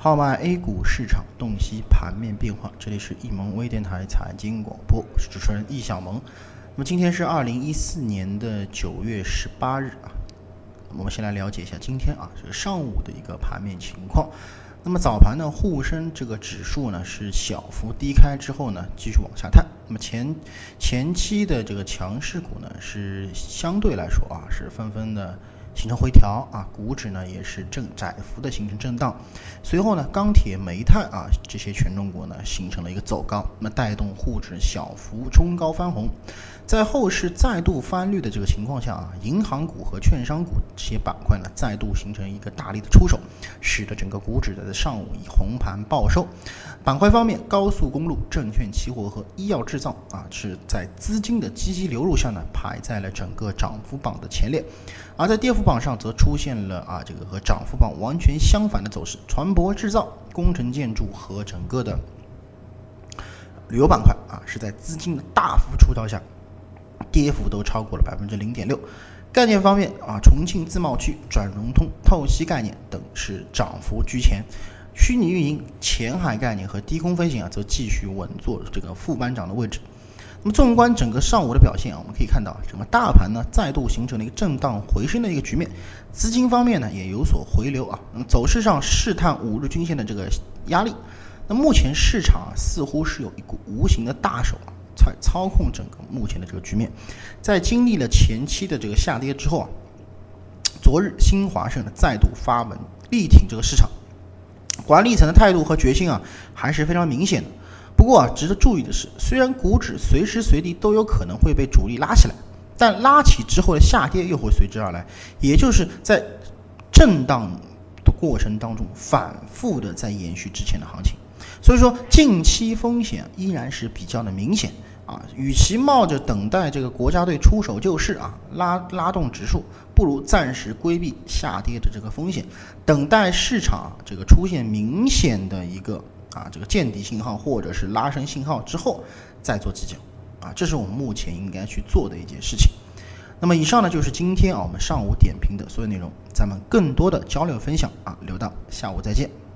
号脉 A 股市场洞悉盘面变化，这里是易盟微电台财经广播，我是主持人易小萌。那么今天是二零一四年的九月十八日啊，我们先来了解一下今天啊这个上午的一个盘面情况。那么早盘呢，沪深这个指数呢是小幅低开之后呢继续往下探。那么前前期的这个强势股呢是相对来说啊是纷纷的。形成回调啊，股指呢也是正窄幅的形成震荡，随后呢，钢铁、煤炭啊这些权重股呢形成了一个走高，那么带动沪指小幅冲高翻红，在后市再度翻绿的这个情况下啊，银行股和券商股这些板块呢再度形成一个大力的出手，使得整个股指的上午以红盘报收。板块方面，高速公路、证券期货和医药制造啊是在资金的积极流入下呢排在了整个涨幅榜的前列，而在跌幅。榜上则出现了啊，这个和涨幅榜完全相反的走势，船舶制造、工程建筑和整个的旅游板块啊，是在资金的大幅出逃下，跌幅都超过了百分之零点六。概念方面啊，重庆自贸区、转融通、透析概念等是涨幅居前，虚拟运营、前海概念和低空飞行啊，则继续稳坐这个副班长的位置。那么，纵观整个上午的表现啊，我们可以看到，整个大盘呢再度形成了一个震荡回升的一个局面，资金方面呢也有所回流啊。那么走势上试探五日均线的这个压力，那目前市场啊似乎是有一股无形的大手啊在操控整个目前的这个局面。在经历了前期的这个下跌之后啊，昨日新华社呢再度发文力挺这个市场，管理层的态度和决心啊还是非常明显的。不过啊，值得注意的是，虽然股指随时随地都有可能会被主力拉起来，但拉起之后的下跌又会随之而来，也就是在震荡的过程当中反复的在延续之前的行情。所以说，近期风险依然是比较的明显啊。与其冒着等待这个国家队出手救市啊，拉拉动指数，不如暂时规避下跌的这个风险，等待市场这个出现明显的一个。啊，这个见底信号或者是拉升信号之后再做计较，啊，这是我们目前应该去做的一件事情。那么以上呢就是今天啊我们上午点评的所有内容，咱们更多的交流分享啊留到下午再见。